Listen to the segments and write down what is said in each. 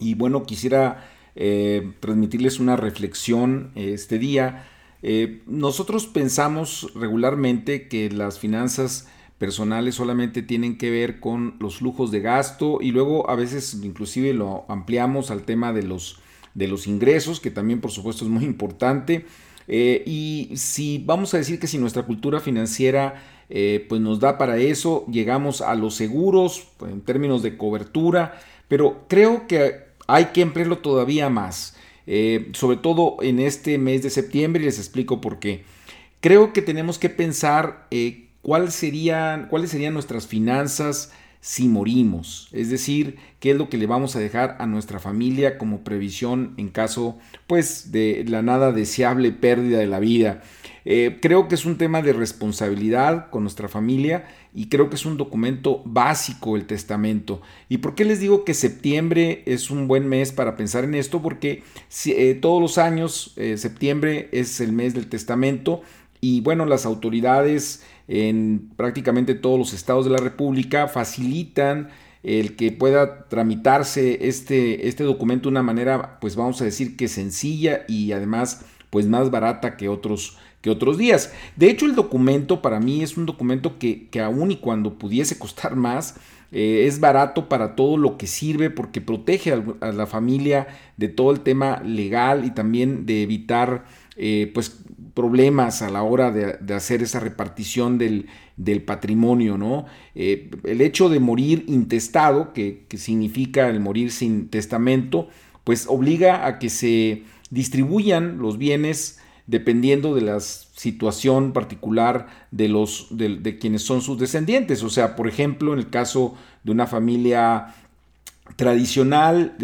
Y bueno, quisiera eh, transmitirles una reflexión eh, este día. Eh, nosotros pensamos regularmente que las finanzas personales solamente tienen que ver con los flujos de gasto y luego a veces inclusive lo ampliamos al tema de los, de los ingresos, que también por supuesto es muy importante. y si vamos a decir que si nuestra cultura financiera pues nos da para eso, llegamos a los seguros en términos de cobertura, pero creo que hay que emplearlo todavía más, eh, sobre todo en este mes de septiembre y les explico por qué. Creo que tenemos que pensar eh, cuáles serían nuestras finanzas si morimos, es decir, qué es lo que le vamos a dejar a nuestra familia como previsión en caso pues de la nada deseable pérdida de la vida. Eh, creo que es un tema de responsabilidad con nuestra familia y creo que es un documento básico el testamento. ¿Y por qué les digo que septiembre es un buen mes para pensar en esto? Porque eh, todos los años eh, septiembre es el mes del testamento y bueno, las autoridades en prácticamente todos los estados de la República facilitan el que pueda tramitarse este, este documento de una manera, pues vamos a decir que sencilla y además pues más barata que otros, que otros días. De hecho, el documento para mí es un documento que, que aún y cuando pudiese costar más, eh, es barato para todo lo que sirve porque protege a, la familia de todo el tema legal y también de evitar eh, pues problemas a la hora de, hacer esa repartición del, patrimonio, ¿no? Eh, el hecho de morir intestado, que, significa el morir sin testamento, pues obliga a que se distribuyan los bienes dependiendo de la situación particular de, los, de quienes son sus descendientes. O sea, por ejemplo, en el caso de una familia tradicional,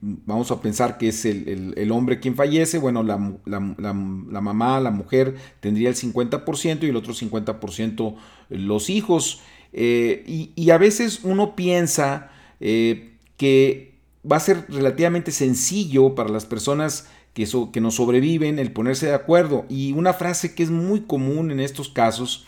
vamos a pensar que es el, hombre quien fallece, bueno, la, mamá, la mujer tendría el 50% y el otro 50% los hijos. Eh, y, a veces uno piensa eh, que va a ser relativamente sencillo para las personas que, que nos sobreviven el ponerse de acuerdo. Y una frase que es muy común en estos casos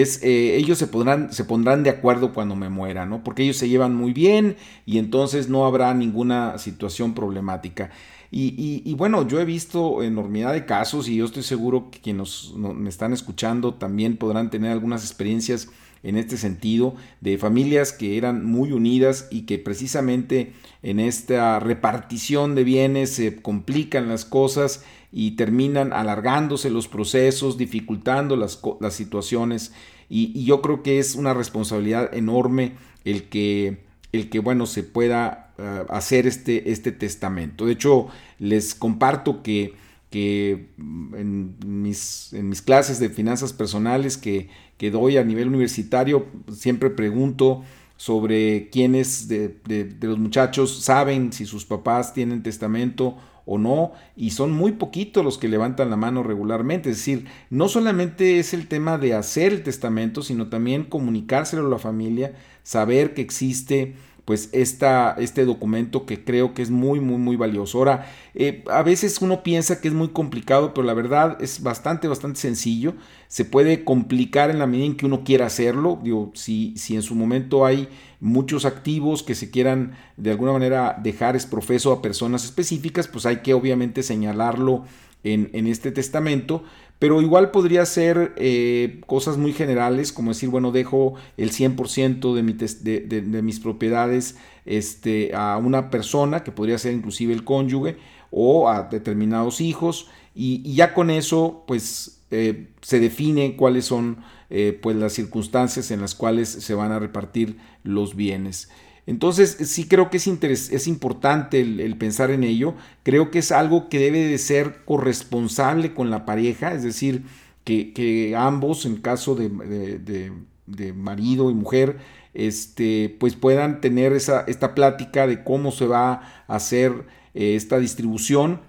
es eh, ellos se, pondrán de acuerdo cuando me muera, ¿no? Porque ellos se llevan muy bien y entonces no habrá ninguna situación problemática. Y, bueno, yo he visto enormidad de casos y yo estoy seguro que quienes me están escuchando también podrán tener algunas experiencias en este sentido, de familias que eran muy unidas y que precisamente en esta repartición de bienes se complican las cosas y terminan alargándose los procesos, dificultando las, las situaciones. Y, yo creo que es una responsabilidad enorme el que, el que bueno, se pueda eh, hacer este, este testamento. De hecho, les comparto que, que en, mis, en mis clases de finanzas personales que, que doy a nivel universitario, siempre pregunto sobre quiénes de, de, los muchachos saben si sus papás tienen testamento o no, y son muy poquitos los que levantan la mano regularmente. Es decir, no solamente es el tema de hacer el testamento, sino también comunicárselo a la familia, saber que existe pues esta, este documento que creo que es muy, muy, muy valioso. Ahora, eh, a veces uno piensa que es muy complicado, pero la verdad es bastante, bastante sencillo. Se puede complicar en la medida en que uno quiera hacerlo. Digo, si, si en su momento hay muchos activos que se quieran de alguna manera dejar exprofeso a personas específicas, pues hay que obviamente señalarlo en, en este testamento pero igual podría ser eh, cosas muy generales, como decir, bueno, dejo el 100% de, de, mis propiedades este, a una persona, que podría ser inclusive el cónyuge, o a determinados hijos, y, ya con eso, pues, eh, se define cuáles son eh, pues, las circunstancias en las cuales se van a repartir los bienes. Entonces, sí creo que es, es importante el, pensar en ello. Creo que es algo que debe de ser corresponsable con la pareja, es decir, que, ambos, en caso de, marido y mujer, este, pues puedan tener esa, esta plática de cómo se va a hacer eh, esta distribución.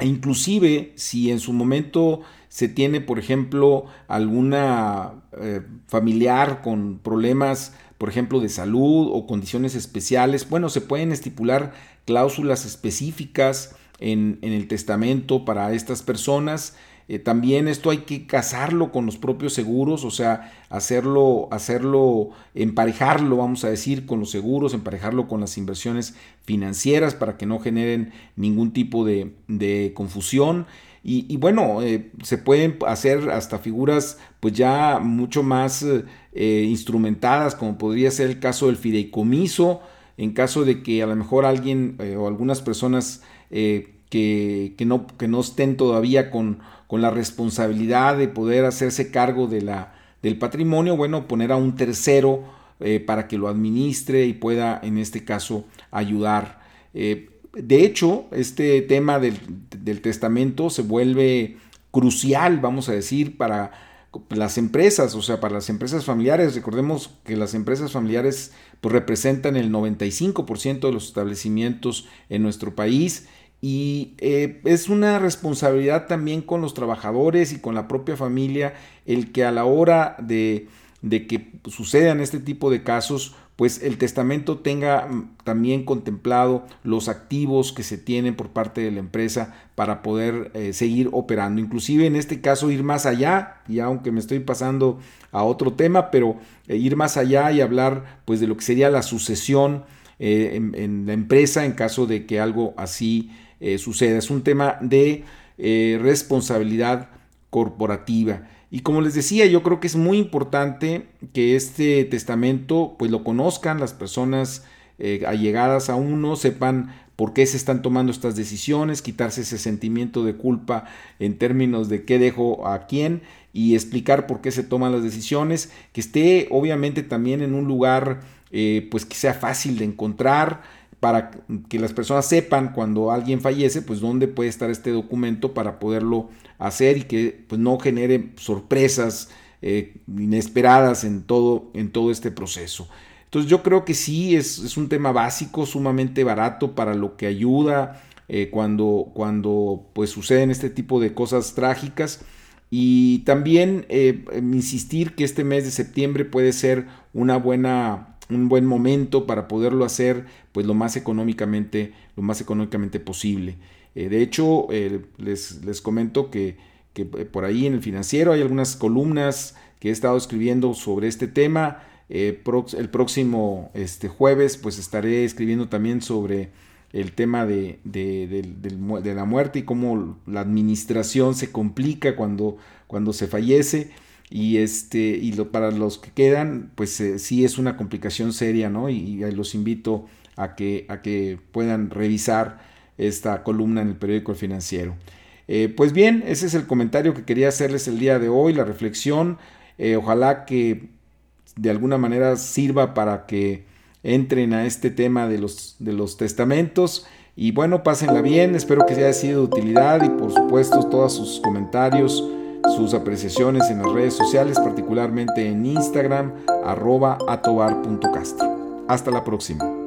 E inclusive si en su momento se tiene, por ejemplo, alguna eh, familiar con problemas, por ejemplo, de salud o condiciones especiales, bueno, se pueden estipular cláusulas específicas en, en el testamento para estas personas eh, también esto hay que casarlo con los propios seguros, o sea, hacerlo, hacerlo, emparejarlo, vamos a decir, con los seguros, emparejarlo con las inversiones financieras para que no generen ningún tipo de, confusión. Y, bueno, eh, se pueden hacer hasta figuras pues ya mucho más eh, instrumentadas, como podría ser el caso del fideicomiso, en caso de que a lo mejor alguien o algunas personas que, no, que no estén todavía con, con la responsabilidad de poder hacerse cargo de la, del patrimonio, bueno, poner a un tercero eh, para que lo administre y pueda, en este caso, ayudar. Eh, de hecho, este tema del, del, testamento se vuelve crucial, vamos a decir, para las empresas, o sea, para las empresas familiares. Recordemos que las empresas familiares pues, representan el 95% de los establecimientos en nuestro país y eh, es una responsabilidad también con los trabajadores y con la propia familia el que a la hora de, que sucedan este tipo de casos, pues el testamento tenga mm, también contemplado los activos que se tienen por parte de la empresa para poder eh, seguir operando. Inclusive en este caso ir más allá, y aunque me estoy pasando a otro tema, pero eh, ir más allá y hablar pues de lo que sería la sucesión en, en, la empresa en caso de que algo así eh. Es un tema de eh, responsabilidad corporativa. Y como les decía, yo creo que es muy importante que este testamento pues lo conozcan las personas eh, allegadas a uno, sepan por qué se están tomando estas decisiones, quitarse ese sentimiento de culpa en términos de qué dejo a quién y explicar por qué se toman las decisiones, que esté obviamente también en un lugar pues que sea fácil de encontrar, para que las personas sepan cuando alguien fallece, pues dónde puede estar este documento para poderlo hacer y que pues, no genere sorpresas eh, inesperadas en todo, en todo este proceso. Entonces yo creo que sí, es, un tema básico, sumamente barato para lo que ayuda eh, cuando, cuando pues, suceden este tipo de cosas trágicas. Y también eh, insistir que este mes de septiembre puede ser una buena un buen momento para poderlo hacer pues lo más económicamente, lo más económicamente posible. Eh, de hecho, eh, les, les, comento que, que, eh, por ahí en el financiero hay algunas columnas que he estado escribiendo sobre este tema. el próximo este, jueves pues estaré escribiendo también sobre el tema de, de, la muerte y cómo la administración se complica cuando, cuando se fallece. Y, este, y lo, para los que quedan, pues eh, sí es una complicación seria, ¿no? Y, los invito a que, a que puedan revisar esta columna en el periódico Financiero. Eh, pues bien, ese es el comentario que quería hacerles el día de hoy, la reflexión. Eh, ojalá que de alguna manera sirva para que entren a este tema de los, de los testamentos. Y bueno, pásenla bien, espero que haya sido de utilidad y por supuesto todos sus comentarios sus apreciaciones en las redes sociales, particularmente en Instagram, arroba. Hasta la próxima.